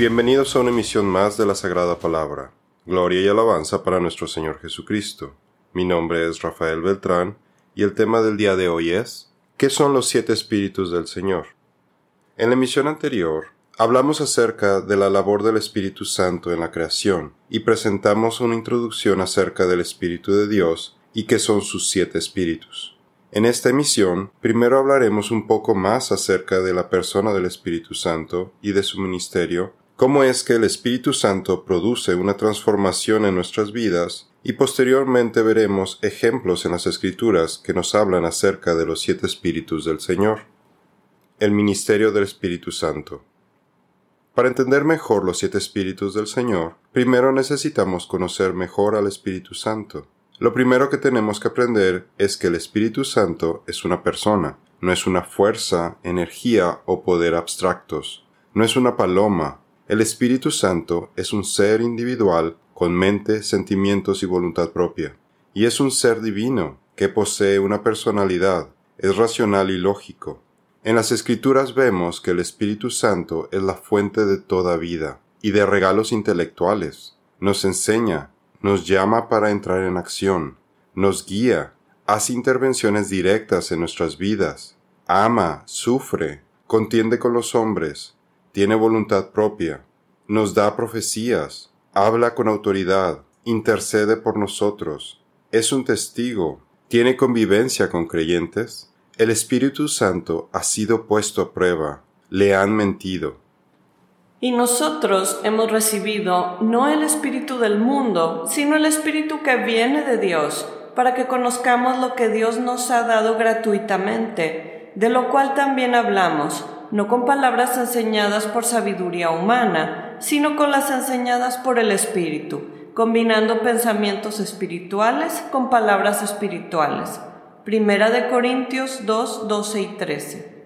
Bienvenidos a una emisión más de la Sagrada Palabra. Gloria y alabanza para nuestro Señor Jesucristo. Mi nombre es Rafael Beltrán y el tema del día de hoy es ¿Qué son los siete espíritus del Señor? En la emisión anterior hablamos acerca de la labor del Espíritu Santo en la creación y presentamos una introducción acerca del Espíritu de Dios y qué son sus siete espíritus. En esta emisión, primero hablaremos un poco más acerca de la persona del Espíritu Santo y de su ministerio cómo es que el Espíritu Santo produce una transformación en nuestras vidas y posteriormente veremos ejemplos en las Escrituras que nos hablan acerca de los siete espíritus del Señor. El ministerio del Espíritu Santo. Para entender mejor los siete espíritus del Señor, primero necesitamos conocer mejor al Espíritu Santo. Lo primero que tenemos que aprender es que el Espíritu Santo es una persona, no es una fuerza, energía o poder abstractos, no es una paloma, el Espíritu Santo es un ser individual con mente, sentimientos y voluntad propia, y es un ser divino que posee una personalidad, es racional y lógico. En las Escrituras vemos que el Espíritu Santo es la fuente de toda vida y de regalos intelectuales. Nos enseña, nos llama para entrar en acción, nos guía, hace intervenciones directas en nuestras vidas, ama, sufre, contiende con los hombres, tiene voluntad propia, nos da profecías, habla con autoridad, intercede por nosotros, es un testigo, tiene convivencia con creyentes, el Espíritu Santo ha sido puesto a prueba, le han mentido. Y nosotros hemos recibido no el Espíritu del mundo, sino el Espíritu que viene de Dios, para que conozcamos lo que Dios nos ha dado gratuitamente, de lo cual también hablamos no con palabras enseñadas por sabiduría humana, sino con las enseñadas por el Espíritu, combinando pensamientos espirituales con palabras espirituales. Primera de Corintios 2, 12 y 13.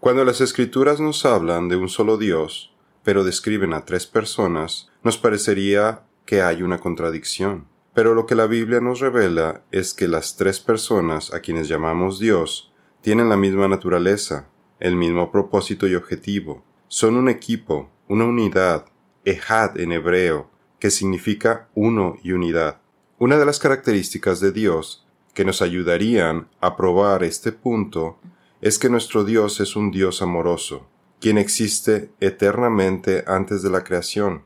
Cuando las escrituras nos hablan de un solo Dios, pero describen a tres personas, nos parecería que hay una contradicción. Pero lo que la Biblia nos revela es que las tres personas a quienes llamamos Dios tienen la misma naturaleza, el mismo propósito y objetivo. Son un equipo, una unidad, ejad en hebreo, que significa uno y unidad. Una de las características de Dios que nos ayudarían a probar este punto es que nuestro Dios es un Dios amoroso, quien existe eternamente antes de la creación.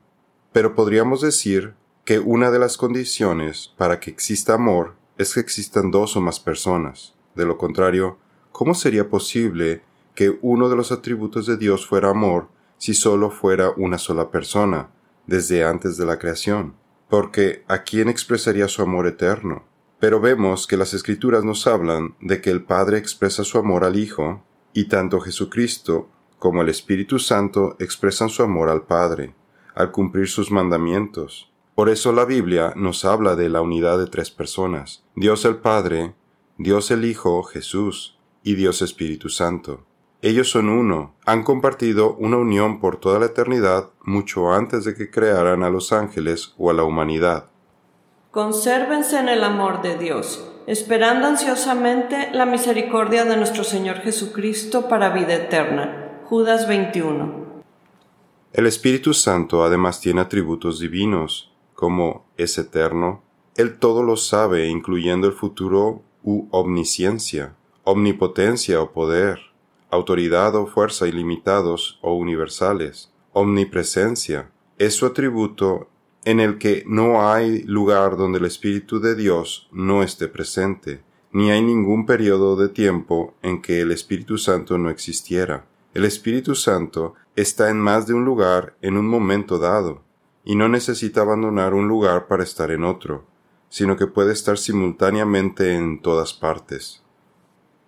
Pero podríamos decir que una de las condiciones para que exista amor es que existan dos o más personas. De lo contrario, ¿cómo sería posible que uno de los atributos de Dios fuera amor si solo fuera una sola persona, desde antes de la creación, porque ¿a quién expresaría su amor eterno? Pero vemos que las escrituras nos hablan de que el Padre expresa su amor al Hijo, y tanto Jesucristo como el Espíritu Santo expresan su amor al Padre, al cumplir sus mandamientos. Por eso la Biblia nos habla de la unidad de tres personas, Dios el Padre, Dios el Hijo, Jesús, y Dios Espíritu Santo. Ellos son uno, han compartido una unión por toda la eternidad mucho antes de que crearan a los ángeles o a la humanidad. Consérvense en el amor de Dios, esperando ansiosamente la misericordia de nuestro Señor Jesucristo para vida eterna. Judas 21. El Espíritu Santo además tiene atributos divinos, como es eterno, Él todo lo sabe, incluyendo el futuro u omnisciencia, omnipotencia o poder autoridad o fuerza ilimitados o universales, omnipresencia, es su atributo en el que no hay lugar donde el Espíritu de Dios no esté presente, ni hay ningún periodo de tiempo en que el Espíritu Santo no existiera. El Espíritu Santo está en más de un lugar en un momento dado, y no necesita abandonar un lugar para estar en otro, sino que puede estar simultáneamente en todas partes.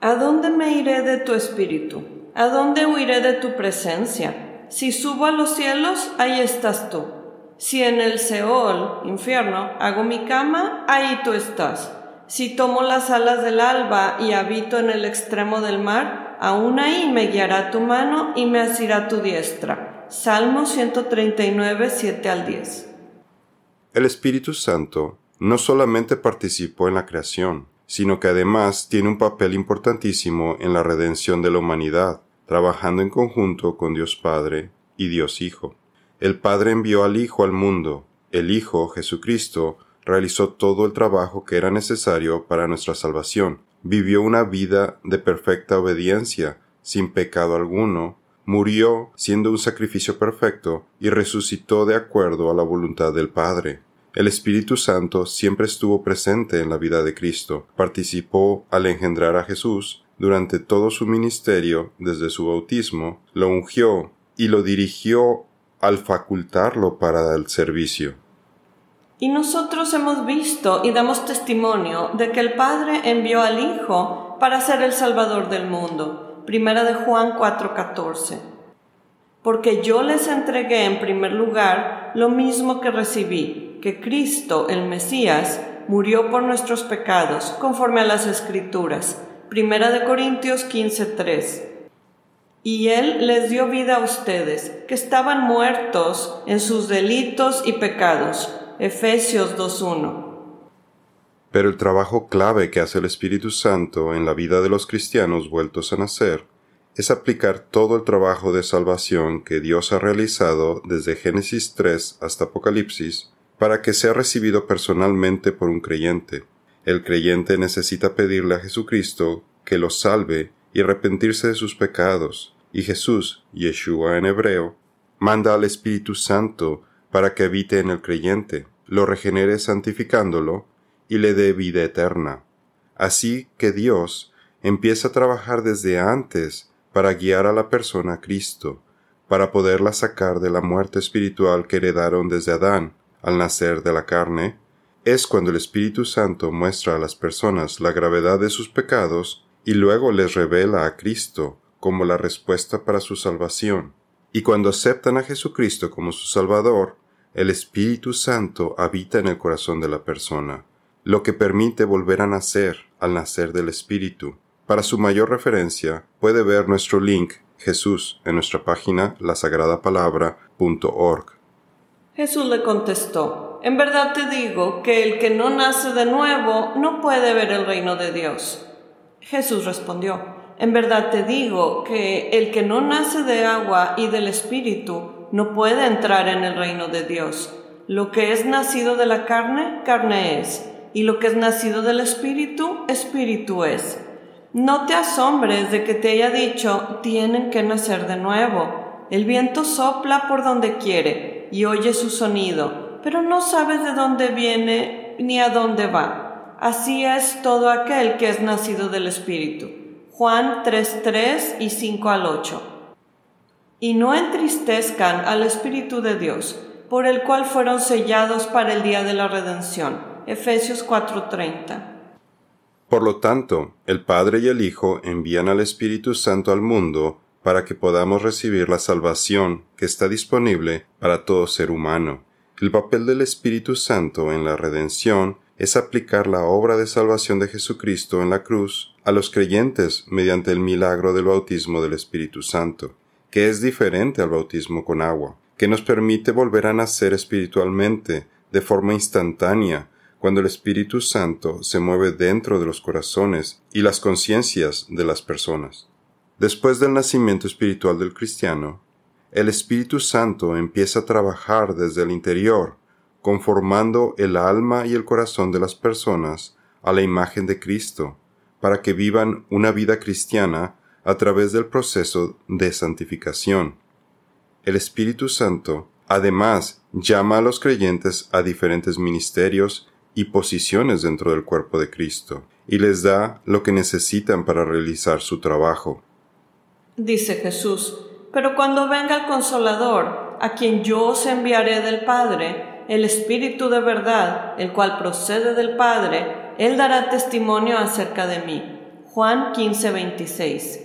¿A dónde me iré de tu espíritu? ¿A dónde huiré de tu presencia? Si subo a los cielos, ahí estás tú. Si en el Seol, infierno, hago mi cama, ahí tú estás. Si tomo las alas del alba y habito en el extremo del mar, aún ahí me guiará tu mano y me asirá tu diestra. Salmo 139, 7 al 10. El Espíritu Santo no solamente participó en la creación, sino que además tiene un papel importantísimo en la redención de la humanidad, trabajando en conjunto con Dios Padre, y Dios Hijo. El Padre envió al Hijo al mundo, el Hijo, Jesucristo, realizó todo el trabajo que era necesario para nuestra salvación, vivió una vida de perfecta obediencia, sin pecado alguno, murió siendo un sacrificio perfecto y resucitó de acuerdo a la voluntad del Padre. El Espíritu Santo siempre estuvo presente en la vida de Cristo, participó al engendrar a Jesús durante todo su ministerio desde su bautismo, lo ungió y lo dirigió al facultarlo para el servicio. Y nosotros hemos visto y damos testimonio de que el Padre envió al Hijo para ser el Salvador del mundo. Primera de Juan 4:14. Porque yo les entregué en primer lugar lo mismo que recibí, que Cristo, el Mesías, murió por nuestros pecados, conforme a las Escrituras. Primera de Corintios 15:3 y Él les dio vida a ustedes, que estaban muertos en sus delitos y pecados. Efesios 2.1. Pero el trabajo clave que hace el Espíritu Santo en la vida de los cristianos vueltos a nacer es aplicar todo el trabajo de salvación que Dios ha realizado desde Génesis 3 hasta Apocalipsis para que sea recibido personalmente por un creyente. El creyente necesita pedirle a Jesucristo que lo salve y arrepentirse de sus pecados, y Jesús, Yeshua en hebreo, manda al Espíritu Santo para que habite en el creyente, lo regenere santificándolo y le dé vida eterna. Así que Dios empieza a trabajar desde antes para guiar a la persona a Cristo, para poderla sacar de la muerte espiritual que heredaron desde Adán al nacer de la carne, es cuando el Espíritu Santo muestra a las personas la gravedad de sus pecados y luego les revela a Cristo como la respuesta para su salvación. Y cuando aceptan a Jesucristo como su Salvador, el Espíritu Santo habita en el corazón de la persona, lo que permite volver a nacer al nacer del Espíritu. Para su mayor referencia, puede ver nuestro link Jesús en nuestra página lasagradapalabra.org. Jesús le contestó, En verdad te digo que el que no nace de nuevo no puede ver el reino de Dios. Jesús respondió, En verdad te digo que el que no nace de agua y del Espíritu no puede entrar en el reino de Dios. Lo que es nacido de la carne, carne es, y lo que es nacido del Espíritu, Espíritu es. No te asombres de que te haya dicho, tienen que nacer de nuevo. El viento sopla por donde quiere y oye su sonido, pero no sabes de dónde viene ni a dónde va Así es todo aquel que es nacido del Espíritu. Juan 3.3 y 5 al 8. Y no entristezcan al Espíritu de Dios, por el cual fueron sellados para el día de la redención. Efesios 4:30. Por lo tanto, el Padre y el Hijo envían al Espíritu Santo al mundo para que podamos recibir la salvación que está disponible para todo ser humano. El papel del Espíritu Santo en la redención es aplicar la obra de salvación de Jesucristo en la cruz a los creyentes mediante el milagro del bautismo del Espíritu Santo, que es diferente al bautismo con agua, que nos permite volver a nacer espiritualmente de forma instantánea cuando el Espíritu Santo se mueve dentro de los corazones y las conciencias de las personas. Después del nacimiento espiritual del cristiano, el Espíritu Santo empieza a trabajar desde el interior conformando el alma y el corazón de las personas a la imagen de Cristo, para que vivan una vida cristiana a través del proceso de santificación. El Espíritu Santo, además, llama a los creyentes a diferentes ministerios y posiciones dentro del cuerpo de Cristo, y les da lo que necesitan para realizar su trabajo. Dice Jesús, pero cuando venga el consolador, a quien yo os enviaré del Padre, el Espíritu de verdad, el cual procede del Padre, Él dará testimonio acerca de mí. Juan 15:26.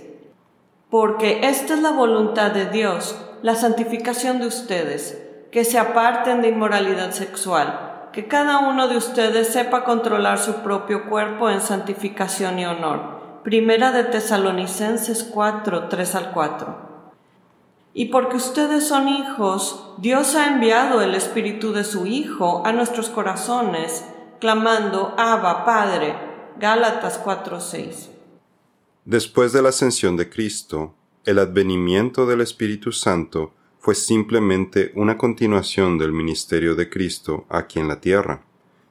Porque esta es la voluntad de Dios, la santificación de ustedes, que se aparten de inmoralidad sexual, que cada uno de ustedes sepa controlar su propio cuerpo en santificación y honor. Primera de Tesalonicenses 4, 3 al 4. Y porque ustedes son hijos, Dios ha enviado el Espíritu de su Hijo a nuestros corazones, clamando, Abba, Padre. Gálatas 4:6. Después de la ascensión de Cristo, el advenimiento del Espíritu Santo fue simplemente una continuación del ministerio de Cristo aquí en la tierra.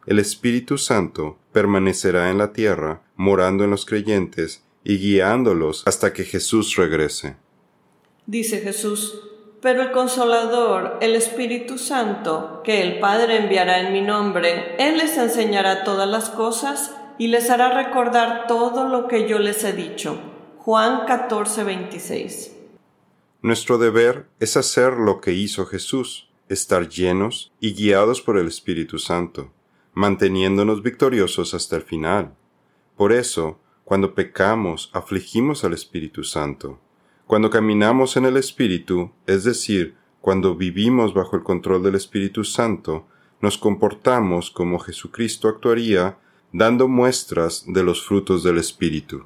El Espíritu Santo permanecerá en la tierra, morando en los creyentes y guiándolos hasta que Jesús regrese. Dice Jesús, pero el consolador, el Espíritu Santo, que el Padre enviará en mi nombre, Él les enseñará todas las cosas y les hará recordar todo lo que yo les he dicho. Juan 14, 26. Nuestro deber es hacer lo que hizo Jesús, estar llenos y guiados por el Espíritu Santo, manteniéndonos victoriosos hasta el final. Por eso, cuando pecamos, afligimos al Espíritu Santo. Cuando caminamos en el Espíritu, es decir, cuando vivimos bajo el control del Espíritu Santo, nos comportamos como Jesucristo actuaría, dando muestras de los frutos del Espíritu.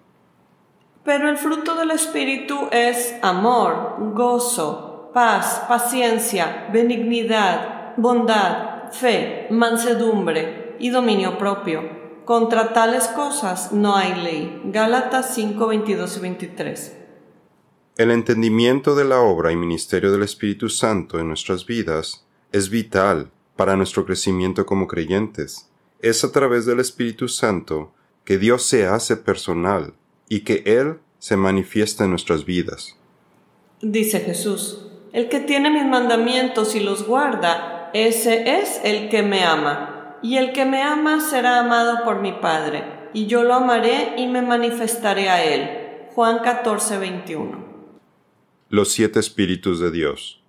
Pero el fruto del Espíritu es amor, gozo, paz, paciencia, benignidad, bondad, fe, mansedumbre y dominio propio. Contra tales cosas no hay ley. Gálatas 5, 22 y 23. El entendimiento de la obra y ministerio del Espíritu Santo en nuestras vidas es vital para nuestro crecimiento como creyentes. Es a través del Espíritu Santo que Dios se hace personal y que Él se manifiesta en nuestras vidas. Dice Jesús, el que tiene mis mandamientos y los guarda, ese es el que me ama, y el que me ama será amado por mi Padre, y yo lo amaré y me manifestaré a él. Juan 14, 21 los siete espíritus de Dios.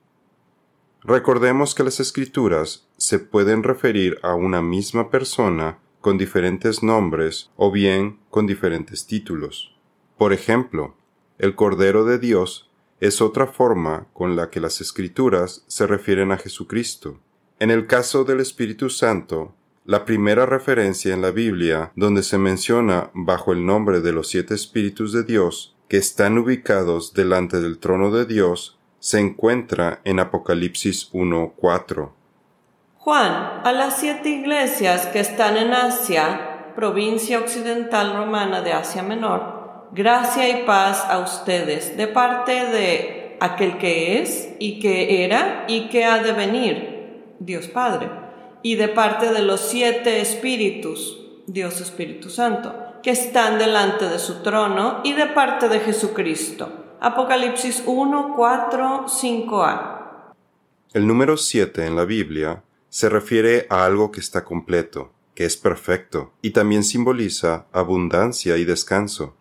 Recordemos que las escrituras se pueden referir a una misma persona con diferentes nombres o bien con diferentes títulos. Por ejemplo, el Cordero de Dios es otra forma con la que las escrituras se refieren a Jesucristo. En el caso del Espíritu Santo, la primera referencia en la Biblia donde se menciona bajo el nombre de los siete espíritus de Dios que están ubicados delante del trono de Dios se encuentra en Apocalipsis 1.4. Juan, a las siete iglesias que están en Asia, provincia occidental romana de Asia Menor, gracia y paz a ustedes de parte de aquel que es y que era y que ha de venir, Dios Padre, y de parte de los siete espíritus, Dios Espíritu Santo que están delante de su trono y de parte de Jesucristo. Apocalipsis 1, 4, 5a. El número 7 en la Biblia se refiere a algo que está completo, que es perfecto, y también simboliza abundancia y descanso.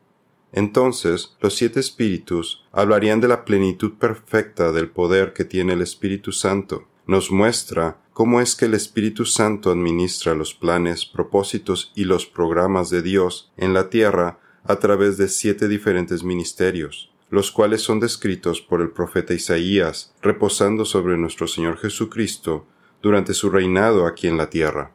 Entonces, los siete espíritus hablarían de la plenitud perfecta del poder que tiene el Espíritu Santo. Nos muestra cómo es que el Espíritu Santo administra los planes, propósitos y los programas de Dios en la tierra a través de siete diferentes ministerios, los cuales son descritos por el profeta Isaías, reposando sobre nuestro Señor Jesucristo durante su reinado aquí en la tierra.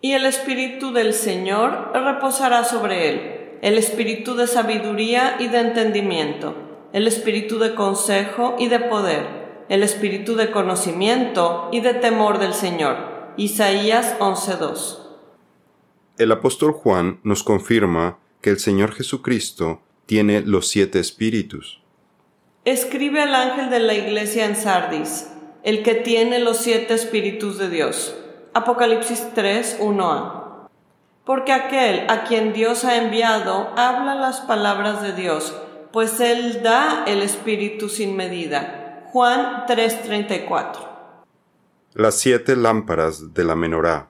Y el Espíritu del Señor reposará sobre él, el Espíritu de sabiduría y de entendimiento, el Espíritu de consejo y de poder el espíritu de conocimiento y de temor del Señor. Isaías 11:2. El apóstol Juan nos confirma que el Señor Jesucristo tiene los siete espíritus. Escribe al ángel de la iglesia en Sardis, el que tiene los siete espíritus de Dios. Apocalipsis 3, 1a. Porque aquel a quien Dios ha enviado habla las palabras de Dios, pues Él da el espíritu sin medida. Juan 3:34. Las siete lámparas de la menorá.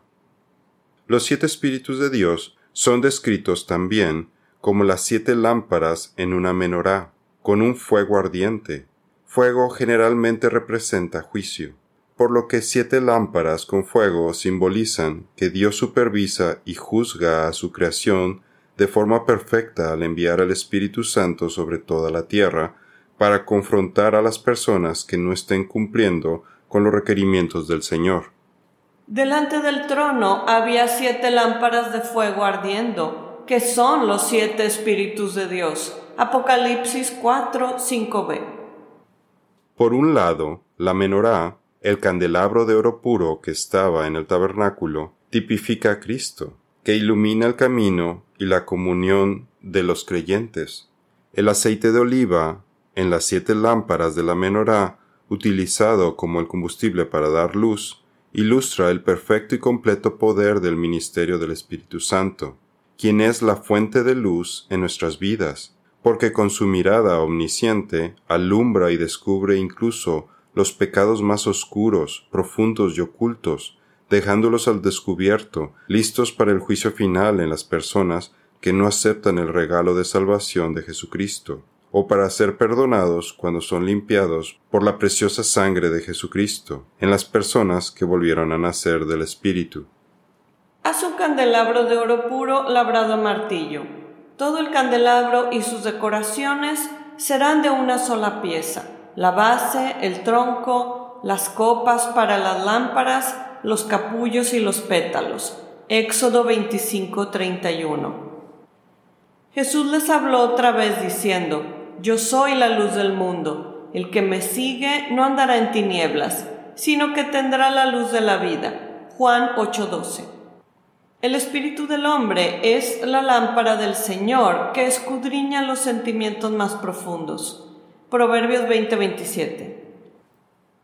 Los siete espíritus de Dios son descritos también como las siete lámparas en una menorá, con un fuego ardiente. Fuego generalmente representa juicio, por lo que siete lámparas con fuego simbolizan que Dios supervisa y juzga a su creación de forma perfecta al enviar al Espíritu Santo sobre toda la tierra para confrontar a las personas que no estén cumpliendo con los requerimientos del Señor. Delante del trono había siete lámparas de fuego ardiendo, que son los siete espíritus de Dios. Apocalipsis 4, 5b. Por un lado, la menorá, el candelabro de oro puro que estaba en el tabernáculo, tipifica a Cristo, que ilumina el camino y la comunión de los creyentes. El aceite de oliva en las siete lámparas de la menorá utilizado como el combustible para dar luz, ilustra el perfecto y completo poder del ministerio del Espíritu Santo, quien es la fuente de luz en nuestras vidas, porque con su mirada omnisciente alumbra y descubre incluso los pecados más oscuros, profundos y ocultos, dejándolos al descubierto, listos para el juicio final en las personas que no aceptan el regalo de salvación de Jesucristo, o para ser perdonados cuando son limpiados por la preciosa sangre de Jesucristo, en las personas que volvieron a nacer del Espíritu. Haz un candelabro de oro puro labrado a martillo. Todo el candelabro y sus decoraciones serán de una sola pieza, la base, el tronco, las copas para las lámparas, los capullos y los pétalos. Éxodo 25:31. Jesús les habló otra vez diciendo, Yo soy la luz del mundo, el que me sigue no andará en tinieblas, sino que tendrá la luz de la vida. Juan 8:12. El espíritu del hombre es la lámpara del Señor que escudriña los sentimientos más profundos. Proverbios 20:27.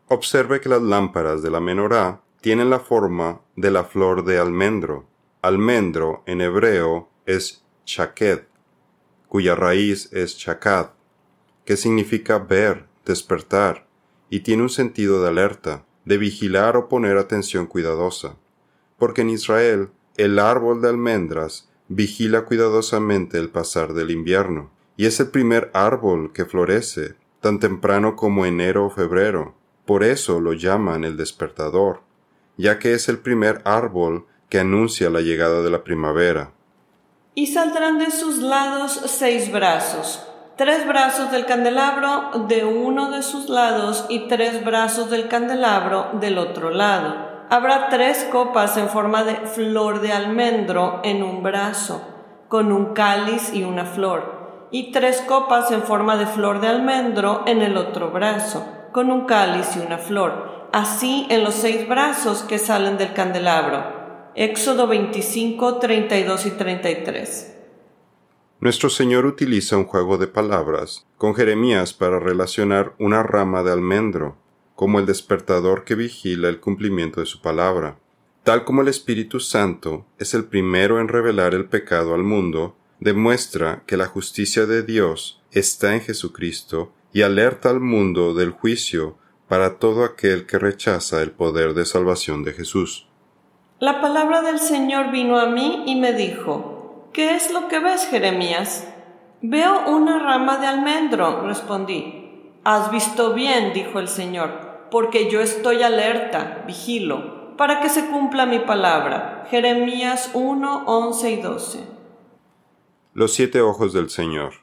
Observe que las lámparas de la menorá tienen la forma de la flor de almendro. Almendro en hebreo es chaked, cuya raíz es chakad, que significa ver, despertar, y tiene un sentido de alerta, de vigilar o poner atención cuidadosa. Porque en Israel el árbol de almendras vigila cuidadosamente el pasar del invierno y es el primer árbol que florece, tan temprano como enero o febrero. Por eso lo llaman el despertador, ya que es el primer árbol que anuncia la llegada de la primavera. Y saldrán de sus lados seis brazos, tres brazos del candelabro de uno de sus lados y tres brazos del candelabro del otro lado. Habrá tres copas en forma de flor de almendro en un brazo, con un cáliz y una flor y tres copas en forma de flor de almendro en el otro brazo, con un cáliz y una flor, así en los seis brazos que salen del candelabro. Éxodo 25, 32 y 33. Nuestro Señor utiliza un juego de palabras con Jeremías para relacionar una rama de almendro como el despertador que vigila el cumplimiento de su palabra. Tal como el Espíritu Santo es el primero en revelar el pecado al mundo, demuestra que la justicia de Dios está en Jesucristo y alerta al mundo del juicio para todo aquel que rechaza el poder de salvación de Jesús. La palabra del Señor vino a mí y me dijo, ¿Qué es lo que ves, Jeremías? Veo una rama de almendro, respondí. Has visto bien, dijo el Señor, porque yo estoy alerta, vigilo, para que se cumpla mi palabra. Jeremías 1, 11 y 12. Los siete ojos del Señor.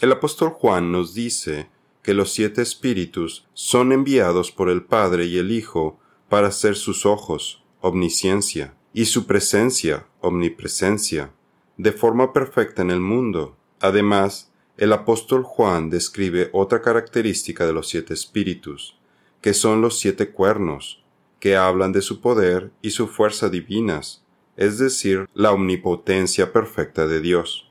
El apóstol Juan nos dice que los siete espíritus son enviados por el Padre y el Hijo para ser sus ojos, omnisciencia, y su presencia, omnipresencia, de forma perfecta en el mundo. Además, el apóstol Juan describe otra característica de los siete espíritus, que son los siete cuernos, que hablan de su poder y su fuerza divinas, es decir, la omnipotencia perfecta de Dios.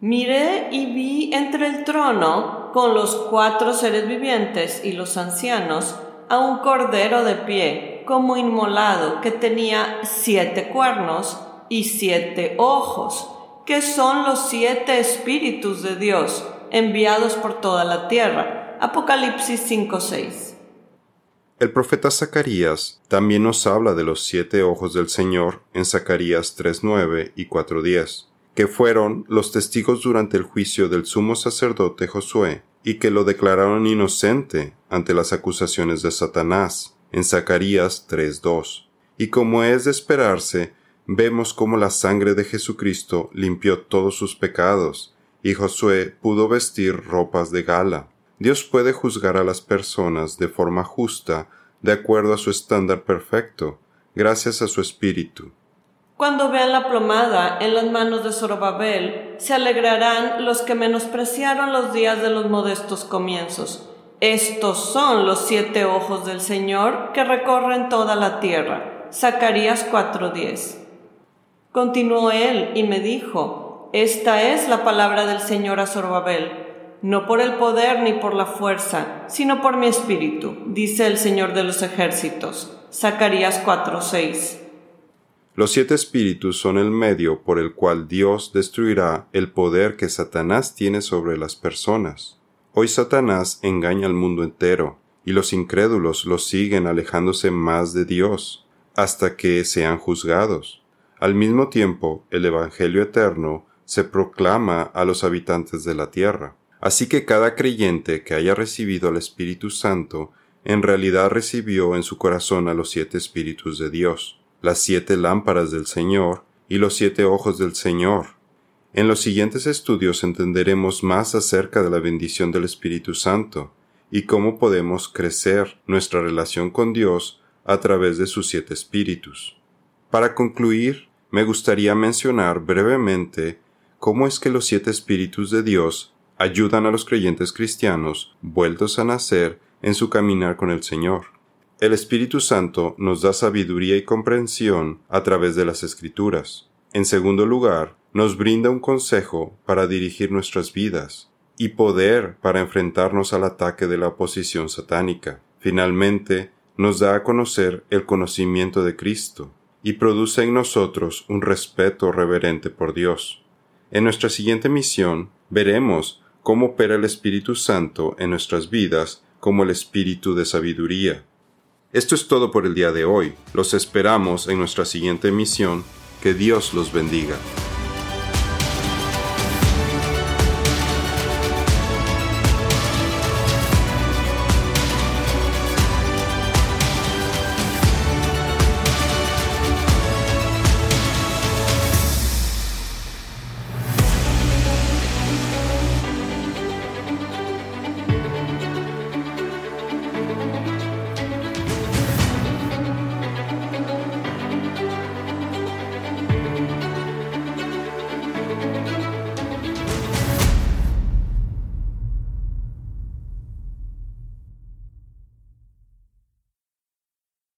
Miré y vi entre el trono, con los cuatro seres vivientes y los ancianos, a un cordero de pie, como inmolado, que tenía siete cuernos y siete ojos, que son los siete espíritus de Dios, enviados por toda la tierra. Apocalipsis 5:6. El profeta Zacarías también nos habla de los siete ojos del Señor en Zacarías 3.9 y 4.10, que fueron los testigos durante el juicio del sumo sacerdote Josué y que lo declararon inocente ante las acusaciones de Satanás en Zacarías 3.2. Y como es de esperarse, vemos cómo la sangre de Jesucristo limpió todos sus pecados, y Josué pudo vestir ropas de gala. Dios puede juzgar a las personas de forma justa, de acuerdo a su estándar perfecto, gracias a su espíritu. Cuando vean la plomada en las manos de Zorobabel, se alegrarán los que menospreciaron los días de los modestos comienzos. Estos son los siete ojos del Señor que recorren toda la tierra. Zacarías 4:10. Continuó él y me dijo, Esta es la palabra del Señor a Zorobabel no por el poder ni por la fuerza, sino por mi espíritu, dice el Señor de los ejércitos. Zacarías 4:6. Los siete espíritus son el medio por el cual Dios destruirá el poder que Satanás tiene sobre las personas. Hoy Satanás engaña al mundo entero, y los incrédulos lo siguen alejándose más de Dios, hasta que sean juzgados. Al mismo tiempo, el Evangelio eterno se proclama a los habitantes de la tierra. Así que cada creyente que haya recibido al Espíritu Santo en realidad recibió en su corazón a los siete Espíritus de Dios, las siete lámparas del Señor y los siete ojos del Señor. En los siguientes estudios entenderemos más acerca de la bendición del Espíritu Santo y cómo podemos crecer nuestra relación con Dios a través de sus siete espíritus. Para concluir, me gustaría mencionar brevemente cómo es que los siete espíritus de Dios ayudan a los creyentes cristianos vueltos a nacer en su caminar con el Señor. El Espíritu Santo nos da sabiduría y comprensión a través de las Escrituras. En segundo lugar, nos brinda un consejo para dirigir nuestras vidas y poder para enfrentarnos al ataque de la oposición satánica. Finalmente, nos da a conocer el conocimiento de Cristo y produce en nosotros un respeto reverente por Dios. En nuestra siguiente misión veremos cómo opera el Espíritu Santo en nuestras vidas como el Espíritu de sabiduría. Esto es todo por el día de hoy. Los esperamos en nuestra siguiente misión. Que Dios los bendiga.